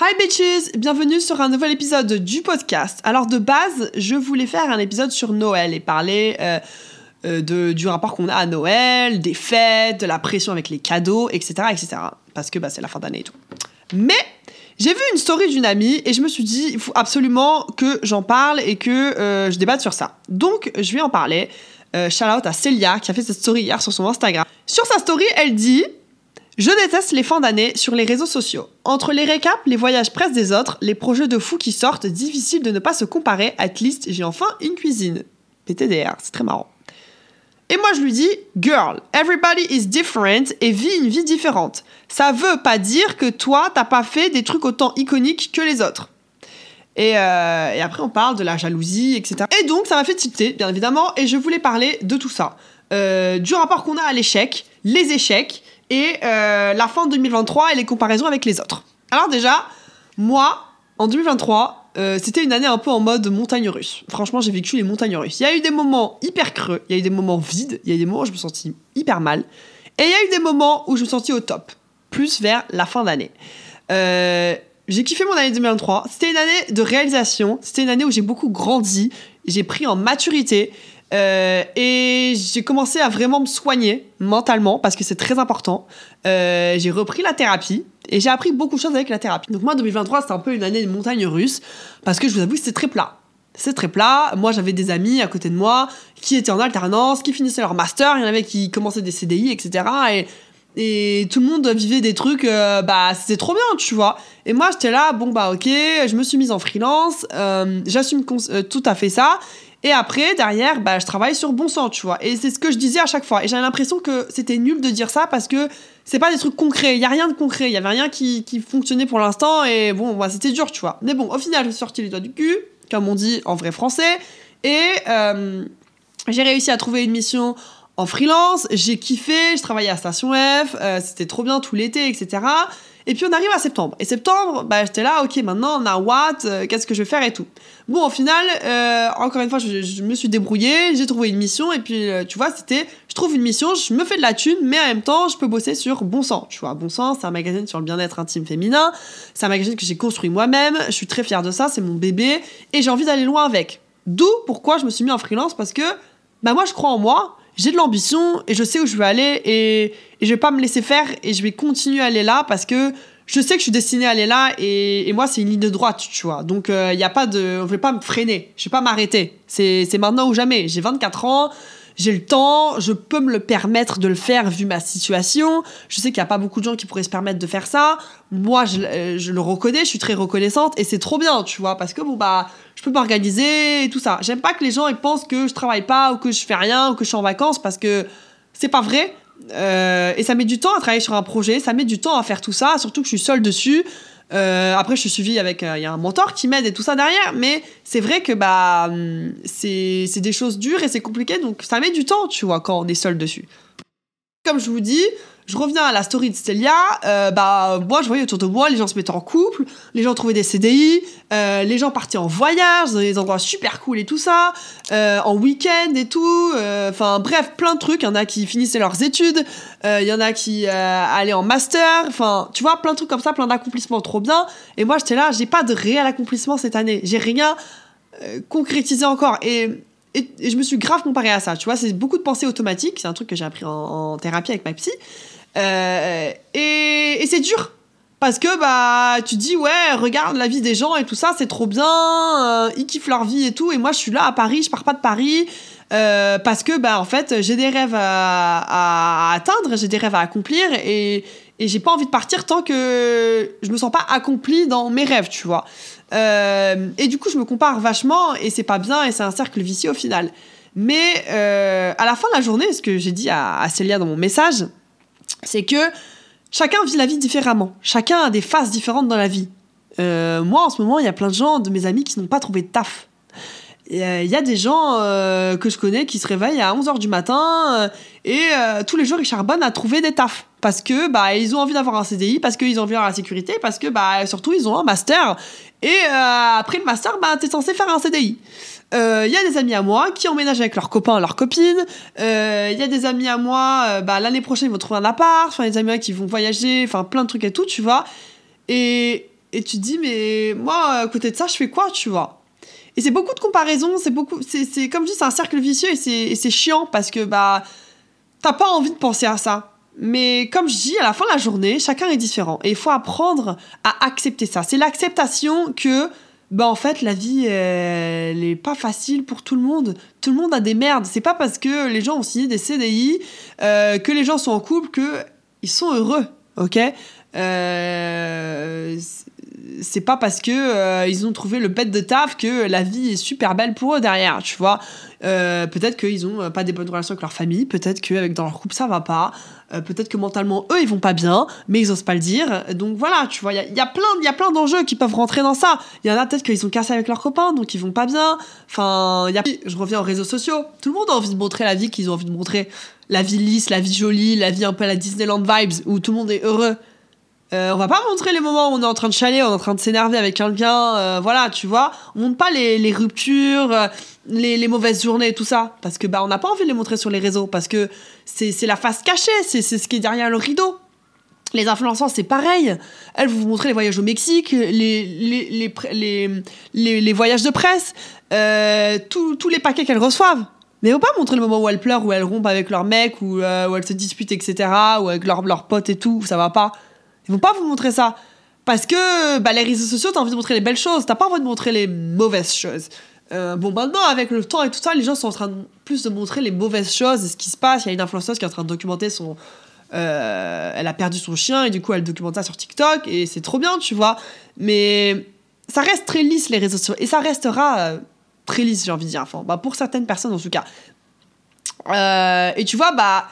Hi bitches, bienvenue sur un nouvel épisode du podcast. Alors de base, je voulais faire un épisode sur Noël et parler euh, euh, de, du rapport qu'on a à Noël, des fêtes, de la pression avec les cadeaux, etc. etc. parce que bah, c'est la fin d'année et tout. Mais j'ai vu une story d'une amie et je me suis dit, il faut absolument que j'en parle et que euh, je débatte sur ça. Donc je vais en parler. shout out à Célia qui a fait cette story hier sur son Instagram. Sur sa story, elle dit je déteste les fins d'année sur les réseaux sociaux. Entre les récaps, les voyages presse des autres, les projets de fous qui sortent, difficile de ne pas se comparer. At least, j'ai enfin une cuisine. PTDR, c'est très marrant. Et moi, je lui dis, girl, everybody is different et vit une vie différente. Ça veut pas dire que toi, t'as pas fait des trucs autant iconiques que les autres. Et, euh, après, on parle de la jalousie, etc. Et donc, ça m'a fait tilter, bien évidemment, et je voulais parler de tout ça. Euh, du rapport qu'on a à l'échec, les échecs, et euh, la fin de 2023 et les comparaisons avec les autres. Alors déjà, moi, en 2023, euh, c'était une année un peu en mode montagne russe. Franchement, j'ai vécu les montagnes russes. Il y a eu des moments hyper creux, il y a eu des moments vides, il y a eu des moments où je me sentis hyper mal, et il y a eu des moments où je me sentis au top, plus vers la fin d'année. Euh, j'ai kiffé mon année 2023. C'était une année de réalisation. C'était une année où j'ai beaucoup grandi. J'ai pris en maturité. Euh, et j'ai commencé à vraiment me soigner mentalement parce que c'est très important. Euh, j'ai repris la thérapie et j'ai appris beaucoup de choses avec la thérapie. Donc moi 2023 c'était un peu une année de montagne russe parce que je vous avoue c'était très plat. C'est très plat. Moi j'avais des amis à côté de moi qui étaient en alternance, qui finissaient leur master, il y en avait qui commençaient des CDI, etc. Et, et tout le monde vivait des trucs, euh, bah c'était trop bien, tu vois. Et moi j'étais là, bon bah ok, je me suis mise en freelance, j'assume tout à fait ça. Et après, derrière, bah, je travaille sur bon sens, tu vois. Et c'est ce que je disais à chaque fois. Et j'avais l'impression que c'était nul de dire ça parce que c'est pas des trucs concrets. Il y a rien de concret. Il y avait rien qui, qui fonctionnait pour l'instant. Et bon, bah, c'était dur, tu vois. Mais bon, au final, j'ai sorti les doigts du cul, comme on dit en vrai français. Et euh, j'ai réussi à trouver une mission en freelance. J'ai kiffé. Je travaillais à Station F. Euh, c'était trop bien tout l'été, etc. Et puis on arrive à septembre. Et septembre, bah, j'étais là, ok, maintenant on a what, euh, qu'est-ce que je vais faire et tout. Bon, au final, euh, encore une fois, je, me suis débrouillée, j'ai trouvé une mission, et puis euh, tu vois, c'était, je trouve une mission, je me fais de la thune, mais en même temps, je peux bosser sur Bon Sang. Tu vois, Bon Sang, c'est un magazine sur le bien-être intime féminin, c'est un magazine que j'ai construit moi-même, je suis très fière de ça, c'est mon bébé, et j'ai envie d'aller loin avec. D'où pourquoi je me suis mis en freelance, parce que, bah moi, je crois en moi, j'ai de l'ambition et je sais où je veux aller et, et, je vais pas me laisser faire et je vais continuer à aller là parce que je sais que je suis destinée à aller là et, et moi c'est une ligne de droite tu vois donc il euh, y a pas de on vais pas me freiner je vais pas m'arrêter c'est c'est maintenant ou jamais j'ai 24 ans j'ai le temps, je peux me le permettre de le faire vu ma situation. Je sais qu'il n'y a pas beaucoup de gens qui pourraient se permettre de faire ça. Moi, je, euh, je le reconnais, je suis très reconnaissante et c'est trop bien, tu vois, parce que bon, bah, je peux m'organiser et tout ça. J'aime pas que les gens ils pensent que je travaille pas ou que je fais rien ou que je suis en vacances parce que c'est pas vrai. Euh, et ça met du temps à travailler sur un projet, ça met du temps à faire tout ça, surtout que je suis seule dessus. Euh, après, je suis suivie avec. Il y a un mentor qui m'aide et tout ça derrière, mais c'est vrai que bah, hum, c'est des choses dures et c'est compliqué, donc ça met du temps, tu vois, quand on est seul dessus. Comme je vous dis, je reviens à la story de Stélia, euh, bah moi je voyais autour de moi les gens se mettaient en couple, les gens trouvaient des CDI, euh, les gens partaient en voyage dans des endroits super cool et tout ça, euh, en week-end et tout, euh, enfin bref plein de trucs. Il y en a qui finissaient leurs études, euh, il y en a qui allaient en master, enfin tu vois plein de trucs comme ça, plein d'accomplissements trop bien. Et moi j'étais là, j'ai pas de réel accomplissement cette année, j'ai rien concrétisé encore et et, je me suis grave comparée à ça, tu vois, c'est beaucoup de pensées automatiques, c'est un truc que j'ai appris en, thérapie avec ma psy. Euh, et, c'est dur. Parce que bah tu dis ouais regarde la vie des gens et tout ça c'est trop bien euh, ils kiffent leur vie et tout et moi je suis là à Paris je pars pas de Paris euh, parce que bah en fait j'ai des rêves à atteindre j'ai des rêves à accomplir et, et j'ai pas envie de partir tant que je me sens pas accomplie dans mes rêves tu vois euh, et du coup je me compare vachement et c'est pas bien et c'est un cercle vicieux au final mais euh, à la fin de la journée ce que j'ai dit à, à Célia dans mon message c'est que chacun vit la vie différemment. Chacun a des phases différentes dans la vie. Euh, moi, en ce moment, il y a plein de gens, de mes amis, qui n'ont pas trouvé de taf. Euh, il y a des gens euh, que je connais qui se réveillent à 11h du matin et tous les jours ils charbonnent à trouver des tafs parce que bah ils ont envie d'avoir un CDI parce qu'ils ont envie d'avoir la sécurité parce que bah surtout ils ont un master et après le master bah t'es censé faire un CDI il euh, y a des amis à moi qui emménagent avec leurs copains, leurs copines. Il euh, y a des amis à moi, euh, bah, l'année prochaine, ils vont trouver un appart. Enfin, des amis à qui vont voyager. Enfin, plein de trucs et tout, tu vois. Et, et tu te dis, mais moi, à côté de ça, je fais quoi, tu vois? Et c'est beaucoup de comparaisons, c'est beaucoup. C'est comme je dis, c'est un cercle vicieux et c'est chiant parce que, bah, t'as pas envie de penser à ça. Mais comme je dis, à la fin de la journée, chacun est différent. Et il faut apprendre à accepter ça. C'est l'acceptation que, bah en fait, la vie, elle est pas facile pour tout le monde. Tout le monde a des merdes. C'est pas parce que les gens ont signé des CDI, euh, que les gens sont en couple, que ils sont heureux. Ok? Euh, c'est pas parce que euh, ils ont trouvé le bête de taf que la vie est super belle pour eux derrière, tu vois. Euh, peut-être qu'ils ont pas des bonnes relations avec leur famille, peut-être qu'avec dans leur couple ça va pas, peut-être que mentalement eux ils vont pas bien, mais ils osent pas le dire. Donc voilà, tu vois, il y a, plein, y a plein d'enjeux qui peuvent rentrer dans ça. Il y en a peut-être qu'ils ont cassé avec leurs copains, donc ils vont pas bien. Enfin, y a... je reviens aux réseaux sociaux. Tout le monde a envie de montrer la vie qu'ils ont envie de montrer. La vie lisse, la vie jolie, la vie un peu à la Disneyland vibes, où tout le monde est heureux. Euh, on va pas montrer les moments où on est en train de chialer, on est en train de s'énerver avec quelqu'un, euh, voilà, tu vois. On montre pas les, ruptures, euh, les, mauvaises journées tout ça. Parce que, bah, on n'a pas envie de les montrer sur les réseaux. Parce que c'est la face cachée, c'est ce qui est derrière le rideau. Les influenceurs, c'est pareil. Elles vous montrez les voyages au Mexique, les, les, les, voyages de presse, tous les paquets qu'elles reçoivent. Mais on pas montrer le moment où elles pleurent, où elles rompent avec leur mec, ou où elles se disputent, etc., ou avec leurs leur potes et tout, ça va pas. Ils vont pas vous montrer ça. Parce que bah, les réseaux sociaux, t'as envie de montrer les belles choses, t'as pas envie de montrer les mauvaises choses. Euh, bon, maintenant, avec le temps et tout ça, les gens sont en train de, plus de montrer les mauvaises choses et ce qui se passe. Il y a une influenceuse qui est en train de documenter son. Euh, elle a perdu son chien et du coup, elle documente ça sur TikTok et c'est trop bien, tu vois. Mais ça reste très lisse, les réseaux sociaux. Et ça restera euh, très lisse, j'ai envie de dire. Enfin, bah, pour certaines personnes, en tout cas. et tu vois, bah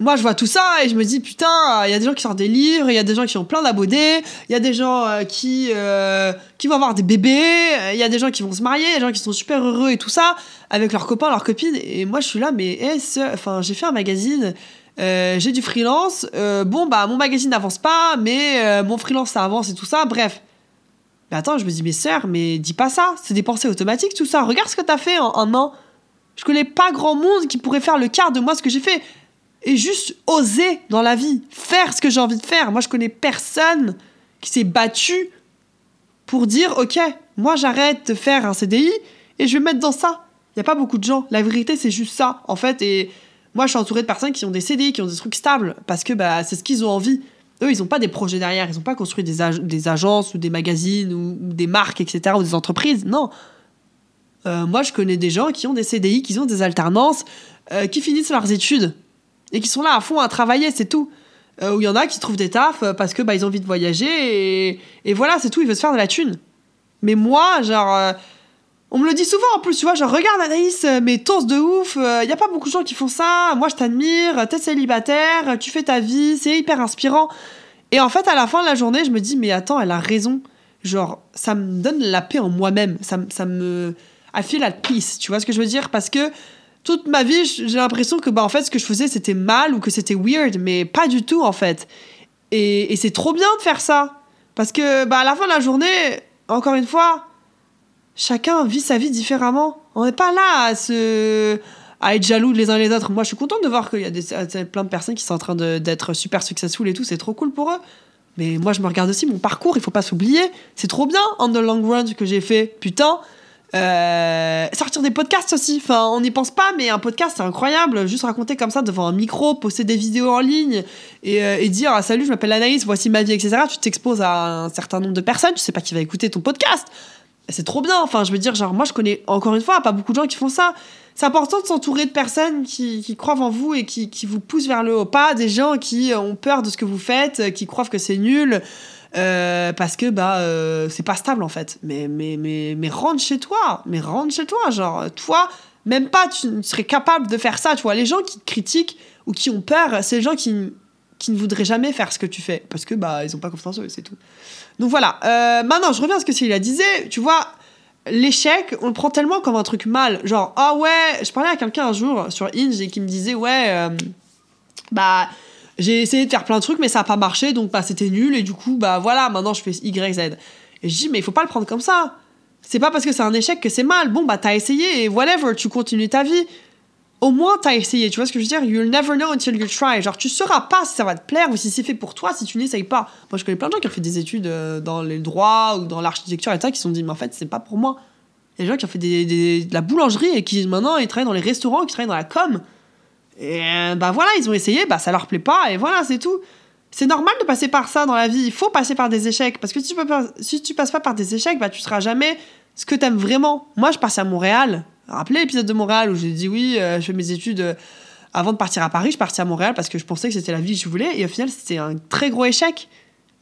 moi, je vois tout ça et je me dis, putain, il y a des gens qui sortent des livres, il y a des gens qui ont plein d'abonnés, il y a des gens euh, qui, euh, qui vont avoir des bébés, il y a des gens qui vont se marier, des gens qui sont super heureux et tout ça, avec leurs copains, leurs copines. Et moi, je suis là, mais enfin, j'ai fait un magazine, euh, j'ai du freelance, bon, bah, mon magazine n'avance pas, mais mon freelance, ça avance et tout ça, bref. Mais attends, je me dis, mais sœur, mais dis pas ça, c'est des pensées automatiques, tout ça. Regarde ce que t'as fait en un an. Je connais pas grand monde qui pourrait faire le quart de moi ce que j'ai fait et juste oser dans la vie, faire ce que j'ai envie de faire. Moi, je connais personne qui s'est battu pour dire Ok, moi j'arrête de faire un CDI et je vais me mettre dans ça. Il n'y a pas beaucoup de gens. La vérité, c'est juste ça, en fait. Et moi, je suis entourée de personnes qui ont des CDI, qui ont des trucs stables, parce que bah, c'est ce qu'ils ont envie. Eux, ils n'ont pas des projets derrière, ils n'ont pas construit des, des, agences ou des magazines ou, des marques, etc., ou des entreprises. Non. Euh, moi, je connais des gens qui ont des CDI, qui ont des alternances, euh, qui finissent leurs études et qui sont là à fond à travailler, c'est tout. Euh, où il y en a qui trouvent des tafs euh, parce que bah, ils ont envie de voyager et, voilà, c'est tout, ils veulent se faire de la thune. Mais moi, genre, euh, on me le dit souvent en plus, tu vois, genre, regarde Anaïs, mais tours de ouf, il n'y a pas beaucoup de gens qui font ça, moi je t'admire, t'es célibataire, tu fais ta vie, c'est hyper inspirant. Et en fait, à la fin de la journée, je me dis, mais attends, elle a raison. Genre, ça me donne la paix en moi-même, ça, ça me. I feel at peace, tu vois ce que je veux dire? Parce que toute ma vie, j'ai l'impression que bah, en fait, ce que je faisais, c'était mal ou que c'était weird, mais pas du tout, en fait. Et, c'est trop bien de faire ça. Parce que bah, à la fin de la journée, encore une fois, chacun vit sa vie différemment. On n'est pas là à, se, à être jaloux les uns les autres. Moi, je suis contente de voir qu'il y a des, plein de personnes qui sont en train d'être super successful et tout. C'est trop cool pour eux. Mais moi, je me regarde aussi mon parcours, il faut pas s'oublier. C'est trop bien, on the long run, que j'ai fait. Putain, euh, sortir des podcasts aussi. Enfin, on n'y pense pas, mais un podcast, c'est incroyable. Juste raconter comme ça devant un micro, poster des vidéos en ligne et, euh, dire ah, Salut, je m'appelle Anaïs, voici ma vie, etc. Tu t'exposes à un certain nombre de personnes, tu sais pas qui va écouter ton podcast. C'est trop bien. Enfin, je veux dire, genre, moi, je connais encore une fois pas beaucoup de gens qui font ça. C'est important de s'entourer de personnes qui, croient en vous et qui, qui vous poussent vers le haut. Pas des gens qui ont peur de ce que vous faites, qui croient que c'est nul. Euh, parce que bah euh, c'est pas stable en fait. Mais, mais, mais, mais rentre chez toi, mais rentre chez toi. Genre, toi, même pas tu serais capable de faire ça. Tu vois, les gens qui te critiquent ou qui ont peur, c'est les gens qui, qui ne voudraient jamais faire ce que tu fais parce que bah ils ont pas confiance en eux, c'est tout. Donc voilà. Euh, maintenant, je reviens à ce que Célia disait. Tu vois, l'échec, on le prend tellement comme un truc mal. Genre, ah ouais, je parlais à quelqu'un un jour sur Inge et qui me disait, ouais, bah j'ai essayé de faire plein de trucs, mais ça n'a pas marché, donc bah, c'était nul, et du coup, bah voilà, maintenant je fais Y, Z. Et je dis, mais il faut pas le prendre comme ça. C'est pas parce que c'est un échec que c'est mal. Bon, bah t'as essayé, et whatever, tu continues ta vie. au moins t'as essayé, tu vois ce que je veux dire? You'll never know until you try. Genre, tu sauras pas si ça va te plaire ou si c'est fait pour toi si tu n'essayes pas. Moi, je connais plein de gens qui ont fait des études euh, dans les droits ou dans l'architecture et ça, qui se sont dit, mais en fait, c'est pas pour moi. Il y a des gens qui ont fait de la boulangerie et qui maintenant ils travaillent dans les restaurants, qui travaillent dans la com. Et euh, bah voilà, ils ont essayé, bah ça leur plaît pas et voilà, c'est tout. C'est normal de passer par ça dans la vie. Il faut passer par des échecs parce que si tu, peux passes pas par des échecs, bah tu seras jamais ce que t'aimes vraiment. Moi, je passais à Montréal. Rappelez l'épisode de Montréal où j'ai dit oui, euh, je fais mes études. euh, avant de partir à Paris, je partais à Montréal parce que je pensais que c'était la vie que je voulais et au final, c'était un très gros échec.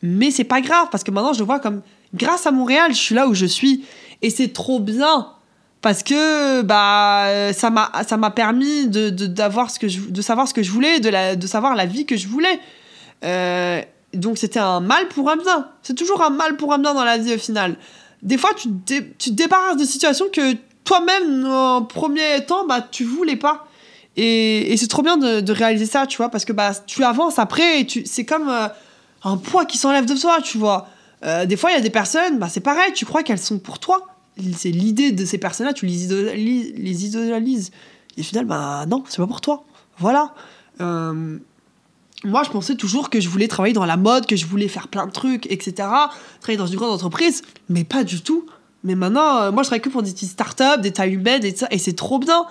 Mais c'est pas grave parce que maintenant, je le vois comme grâce à Montréal, je suis là où je suis et c'est trop bien parce que bah ça m'a ça m'a permis de, d'avoir ce que je, de savoir ce que je voulais de la de savoir la vie que je voulais. Euh, donc c'était un mal pour un bien. C'est toujours un mal pour un bien dans la vie au final. Des fois tu te, dé- tu débarrasses de situations que toi-même en premier temps bah tu voulais pas. Et, et c'est trop bien de, de réaliser ça tu vois parce que bah tu avances après et tu c'est comme euh, un poids qui s'enlève de toi tu vois. Euh, des fois il y a des personnes bah c'est pareil tu crois qu'elles sont pour toi c'est l'idée de ces personnes-là, tu les, idoli- les idolises. Et au final, bah non, c'est pas pour toi. Voilà. Euh, moi, je pensais toujours que je voulais travailler dans la mode, que je voulais faire plein de trucs, etc. Travailler dans une grande entreprise, mais pas du tout. Mais maintenant, euh, moi, je travaille que pour des petites startups, des tailles humaines, et, et c'est trop bien.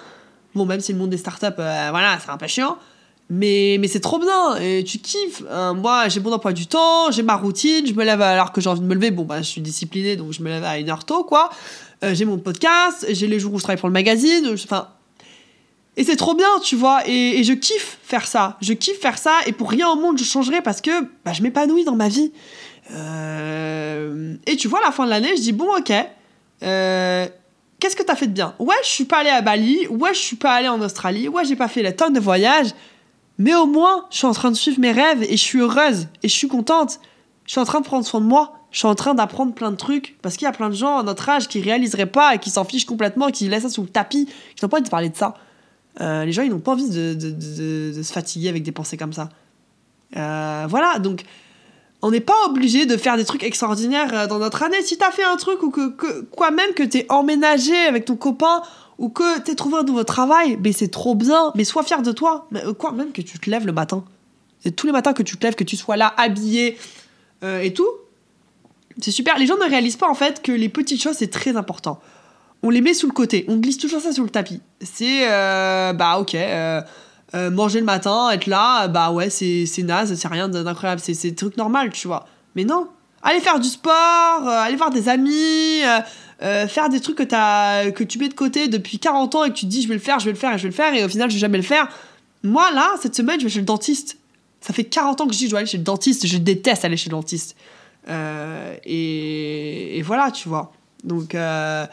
Bon, même si le monde des startups, euh, voilà, c'est un peu chiant. Mais, mais c'est trop bien, et tu kiffes. Euh, moi, j'ai mon emploi du temps, j'ai ma routine, je me lève l'heure que j'ai envie de me lever. Bon, bah, je suis disciplinée, donc je me lève à une heure tôt, quoi. Euh, j'ai mon podcast, j'ai les jours où je travaille pour le magazine. Enfin. Et c'est trop bien, tu vois. Et, je kiffe faire ça. Je kiffe faire ça, et pour rien au monde, je changerai parce que bah, je m'épanouis dans ma vie. Euh, Et tu vois, à la fin de l'année, je dis bon, ok. Qu'est-ce que t'as fait de bien? Ouais, je suis pas allée à Bali. Ouais, je suis pas allée en Australie. Ouais, j'ai pas fait la tonne de voyages. Mais au moins, je suis en train de suivre mes rêves et je suis heureuse et je suis contente. Je suis en train de prendre soin de moi. Je suis en train d'apprendre plein de trucs. Parce qu'il y a plein de gens à notre âge qui réaliseraient pas et qui s'en fichent complètement, qui laissent ça sous le tapis, qui n'ont pas envie de parler de ça. Euh, les gens, ils n'ont pas envie de se fatiguer avec des pensées comme ça. Euh, voilà, donc on n'est pas obligé de faire des trucs extraordinaires euh, dans notre année. Si t'as fait un truc ou que, que quoi même que t'es emménagé avec ton copain ou que t'es trouvé un nouveau travail, mais c'est trop bien. Mais sois fier de toi. Euh, quoi même que tu te lèves le matin. Et tous les matins que tu te lèves, que tu sois là habillé euh, et tout, c'est super. Les gens ne réalisent pas en fait que les petites choses c'est très important. On les met sous le côté. On glisse toujours ça sous le tapis. C'est euh, bah ok. manger le matin, être là, bah ouais, c'est c'est naze, c'est rien d'incroyable, c'est c'est des trucs normal, tu vois. Mais non, aller faire du sport, aller voir des amis, euh, faire des trucs que, que tu mets de côté depuis 40 ans et que tu te dis je vais le faire, je vais le faire et je vais le faire et au final je vais jamais le faire. Moi là, cette semaine, je vais chez le dentiste. Ça fait 40 ans que je dis je dois aller chez le dentiste, je déteste aller chez le dentiste. Euh, et, voilà, tu vois. Donc euh,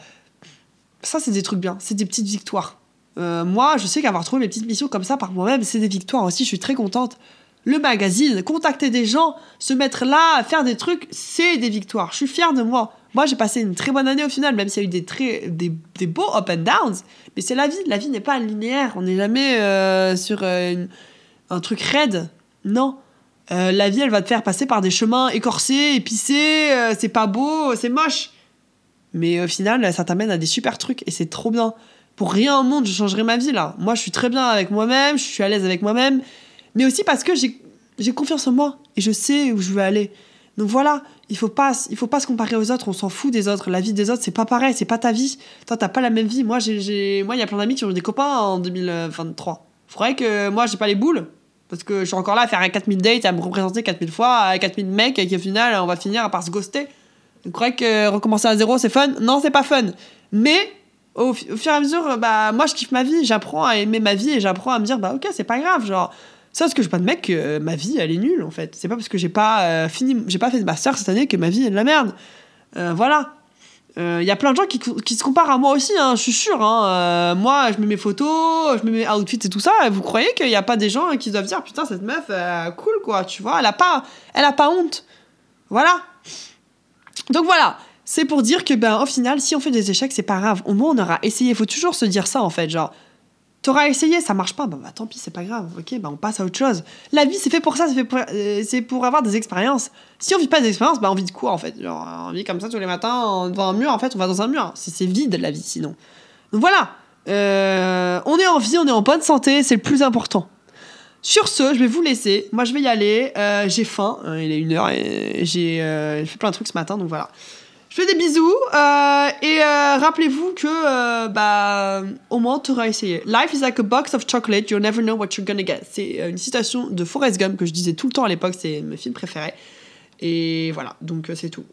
ça, c'est des trucs bien, c'est des petites victoires. Moi, je sais qu'avoir trouvé mes petites missions comme ça par moi-même, c'est des victoires aussi. Je suis très contente. Le magazine, contacter des gens, se mettre là, faire des trucs, c'est des victoires. Je suis fière de moi. Moi, j'ai passé une très bonne année au final, même s'il y a eu des, très, des, des beaux up and downs. Mais c'est la vie. La vie n'est pas linéaire. On n'est jamais euh, sur euh, un truc raide. Non. Euh, la vie, elle va te faire passer par des chemins écorcés, épicés. c'est pas beau, c'est moche. Mais au final, ça t'amène à des super trucs et c'est trop bien. Pour rien au monde, je changerai ma vie là. Moi, je suis très bien avec moi-même, je suis à l'aise avec moi-même. Mais aussi parce que j'ai confiance en moi et je sais où je veux aller. Donc voilà, il faut pas, il faut pas se comparer aux autres, on s'en fout des autres. La vie des autres, c'est pas pareil, c'est pas ta vie. Toi, t'as pas la même vie. Moi, j'ai- moi, il y a plein d'amis qui ont eu des copains en 2023. Faudrait que moi, j'ai pas les boules. Parce que je suis encore là à faire un 4000 dates, à me représenter 4000 fois, à 4000 mecs, et qu'au final, on va finir par se ghoster. Vous croyez que recommencer à zéro, c'est fun? Non, c'est pas fun. Mais au, au fur et à mesure, bah, moi, je kiffe ma vie. J'apprends à aimer ma vie et j'apprends à me dire, bah, ok, c'est pas grave. Genre, ça, parce que j'ai pas de mec, que ma vie, elle est nulle, en fait. C'est pas parce que j'ai pas euh, fini, j'ai pas fait de master cette année que ma vie est de la merde. Euh, voilà. Il y a plein de gens qui, se comparent à moi aussi, hein, je suis sûre. Hein. Euh, moi, je mets mes photos, je mets mes outfits et tout ça. Vous croyez qu'il n'y a pas des gens qui doivent dire Putain, cette meuf, euh, cool quoi, tu vois, elle a pas, elle a pas honte. Voilà. Donc voilà, c'est pour dire que, ben, au final, si on fait des échecs, c'est pas grave. Au moins, on aura essayé. Il faut toujours se dire ça en fait. Genre, t'auras essayé, ça marche pas, bah, tant pis, c'est pas grave. Ok, bah on passe à autre chose. La vie, c'est fait pour ça, c'est pour, euh, pour avoir des expériences. Si on vit pas d'expérience, bah on vit de quoi en fait? On vit comme ça tous les matins devant un mur, en fait, on va dans un mur. C'est c'est vide la vie sinon. Donc voilà, Euh, on est en vie, on est en bonne santé, c'est le plus important. Sur ce, je vais vous laisser. Moi, je vais y aller. Euh, j'ai faim. il est une heure et j'ai fait plein de trucs ce matin, donc voilà. Je fais des bisous euh, et euh, rappelez-vous que euh, bah au moins tu auras essayé. Life is like a box of chocolate, you'll never know what you're gonna get. C'est une citation de Forrest Gump que je disais tout le temps à l'époque, c'est mes films préférés. Et voilà, donc c'est tout.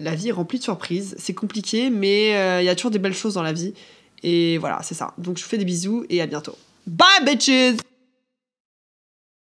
La vie est remplie de surprises, c'est compliqué, mais il y a toujours des belles choses dans la vie. Et voilà, c'est ça. Donc je vous fais des bisous et à bientôt. Bye bitches